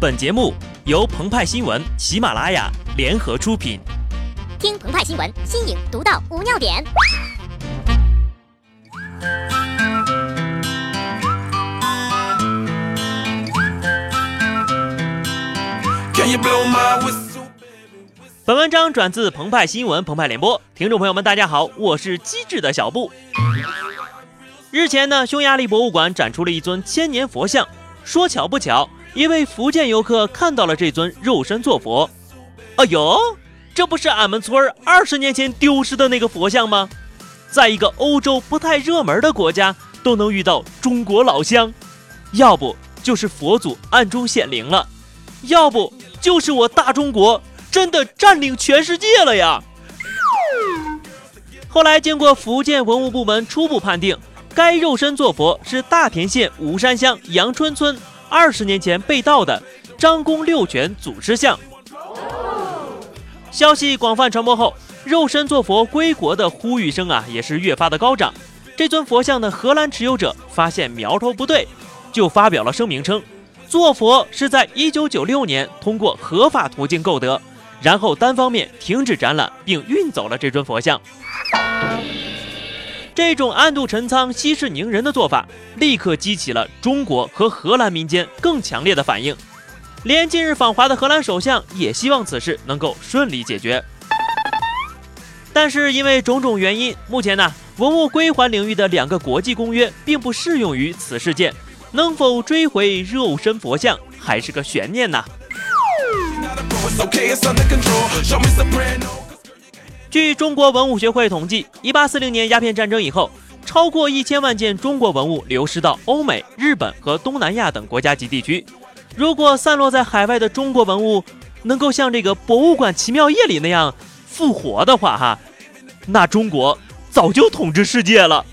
本节目由澎湃新闻、喜马拉雅联合出品。听澎湃新闻，新颖独到，无尿点。本文章转自澎湃新闻、澎湃联播。听众朋友们，大家好，我是机智的小布。日前呢，匈牙利博物馆展出了一尊千年佛像。说巧不巧，一位福建游客看到了这尊肉身坐佛。哎呦，这不是俺们村二十年前丢失的那个佛像吗？在一个欧洲不太热门的国家都能遇到中国老乡，要不就是佛祖暗中显灵了，要不就是我大中国真的占领全世界了呀！后来经过福建文物部门初步判定。该肉身坐佛是大田县武山乡阳春村二十年前被盗的张公六泉祖师像。消息广泛传播后，肉身坐佛归国的呼吁声啊也是越发的高涨。这尊佛像的荷兰持有者发现苗头不对，就发表了声明称，坐佛是在一九九六年通过合法途径购得，然后单方面停止展览并运走了这尊佛像。这种暗度陈仓、息事宁人的做法，立刻激起了中国和荷兰民间更强烈的反应。连近日访华的荷兰首相也希望此事能够顺利解决。但是因为种种原因，目前呢，文物归还领域的两个国际公约并不适用于此事件，能否追回肉身佛像还是个悬念呢？据中国文物学会统计，一八四零年鸦片战争以后，超过一千万件中国文物流失到欧美、日本和东南亚等国家及地区。如果散落在海外的中国文物能够像这个《博物馆奇妙夜》里那样复活的话，哈，那中国早就统治世界了。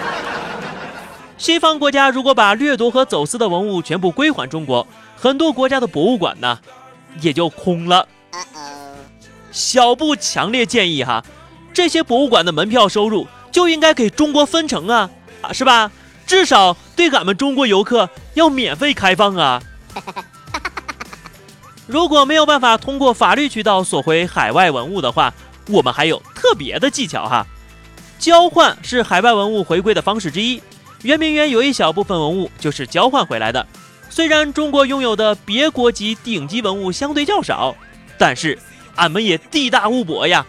西方国家如果把掠夺和走私的文物全部归还中国，很多国家的博物馆呢，也就空了。小布强烈建议哈，这些博物馆的门票收入就应该给中国分成啊，啊是吧？至少对俺们中国游客要免费开放啊。如果没有办法通过法律渠道索回海外文物的话，我们还有特别的技巧哈。交换是海外文物回归的方式之一。圆明园有一小部分文物就是交换回来的。虽然中国拥有的别国级顶级文物相对较少，但是。俺们也地大物博呀，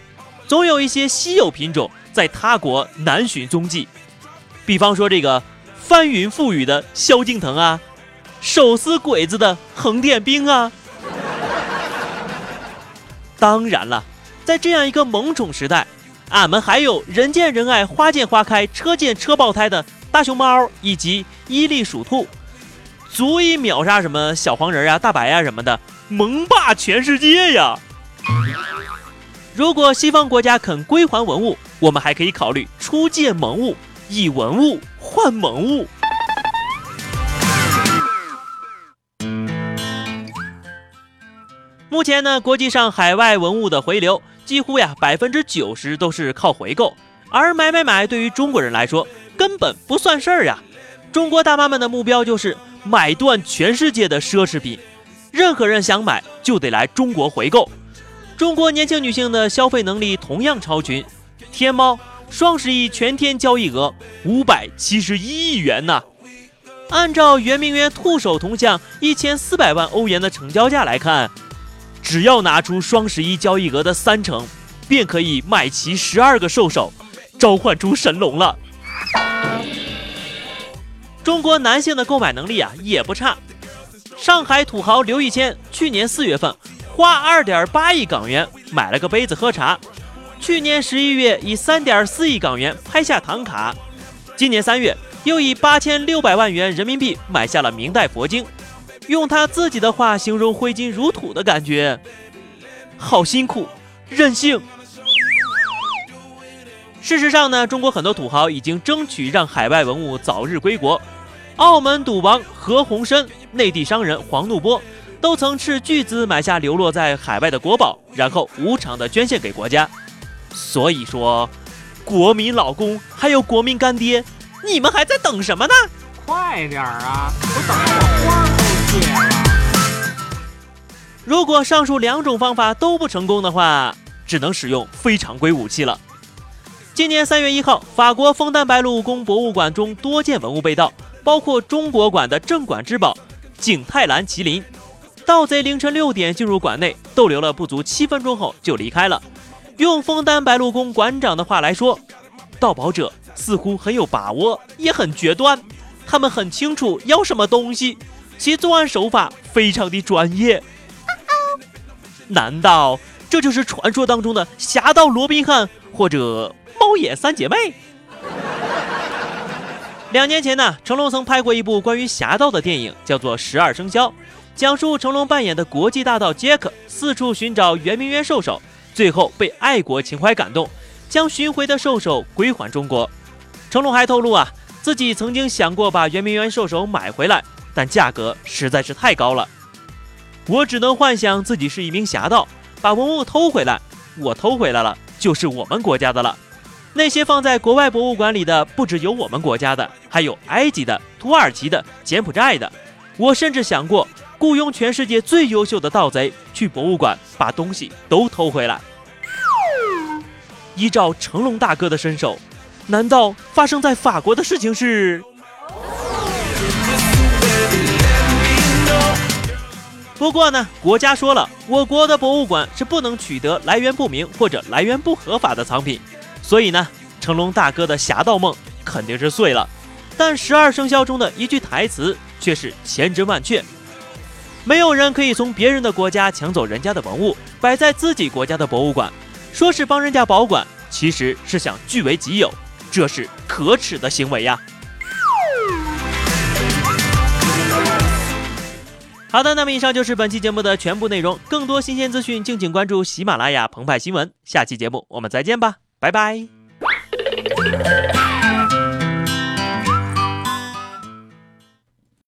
总有一些稀有品种在他国难寻踪迹。比方说这个翻云覆雨的萧敬腾啊，手撕鬼子的横店兵啊。当然了，在这样一个萌宠时代，俺们还有人见人爱、花见花开、车见车爆胎的大熊猫以及伊利鼠兔，足以秒杀什么小黄人啊、大白啊什么的，萌霸全世界呀！如果西方国家肯归还文物，我们还可以考虑出借萌物，以文物换萌物。目前呢，国际上海外文物的回流几乎呀百分之九十都是靠回购，而买买买对于中国人来说根本不算事儿呀。中国大妈们的目标就是买断全世界的奢侈品，任何人想买就得来中国回购。中国年轻女性的消费能力同样超群，天猫双十一全天交易额五百七十一亿元呢。按照圆明园兔首铜像一千四百万欧元的成交价来看，只要拿出双十一交易额的三成，便可以买齐十二个兽首，召唤出神龙了。中国男性的购买能力啊也不差，上海土豪刘一谦去年四月份。花二点八亿港元买了个杯子喝茶，去年十一月以三点四亿港元拍下唐卡，今年三月又以八千六百万元人民币买下了明代佛经。用他自己的话形容挥金如土的感觉，好辛苦，任性。事实上呢，中国很多土豪已经争取让海外文物早日归国，澳门赌王何鸿燊，内地商人黄怒波。都曾斥巨资买下流落在海外的国宝，然后无偿的捐献给国家。所以说，国民老公还有国民干爹，你们还在等什么呢？快点儿啊！都等我花都谢了。如果上述两种方法都不成功的话，只能使用非常规武器了。今年三月一号，法国枫丹白露宫博物馆中多件文物被盗，包括中国馆的镇馆之宝景泰蓝麒麟。盗贼凌晨六点进入馆内，逗留了不足七分钟后就离开了。用枫丹白露宫馆长的话来说，盗宝者似乎很有把握，也很决断。他们很清楚要什么东西，其作案手法非常的专业。难道这就是传说当中的侠盗罗宾汉或者猫眼三姐妹？两年前呢，成龙曾拍过一部关于侠盗的电影，叫做《十二生肖》，讲述成龙扮演的国际大盗杰克四处寻找圆明园兽首，最后被爱国情怀感动，将寻回的兽首归还中国。成龙还透露啊，自己曾经想过把圆明园兽首买回来，但价格实在是太高了。我只能幻想自己是一名侠盗，把文物偷回来。我偷回来了，就是我们国家的了。那些放在国外博物馆里的，不只有我们国家的，还有埃及的、土耳其的、柬埔寨的。我甚至想过雇佣全世界最优秀的盗贼去博物馆，把东西都偷回来。依照成龙大哥的身手，难道发生在法国的事情是？不过呢，国家说了，我国的博物馆是不能取得来源不明或者来源不合法的藏品，所以呢，成龙大哥的侠盗梦肯定是碎了。但十二生肖中的一句台词却是千真万确：没有人可以从别人的国家抢走人家的文物，摆在自己国家的博物馆，说是帮人家保管，其实是想据为己有，这是可耻的行为呀。好的，那么以上就是本期节目的全部内容。更多新鲜资讯，敬请关注喜马拉雅澎湃新闻。下期节目我们再见吧，拜拜。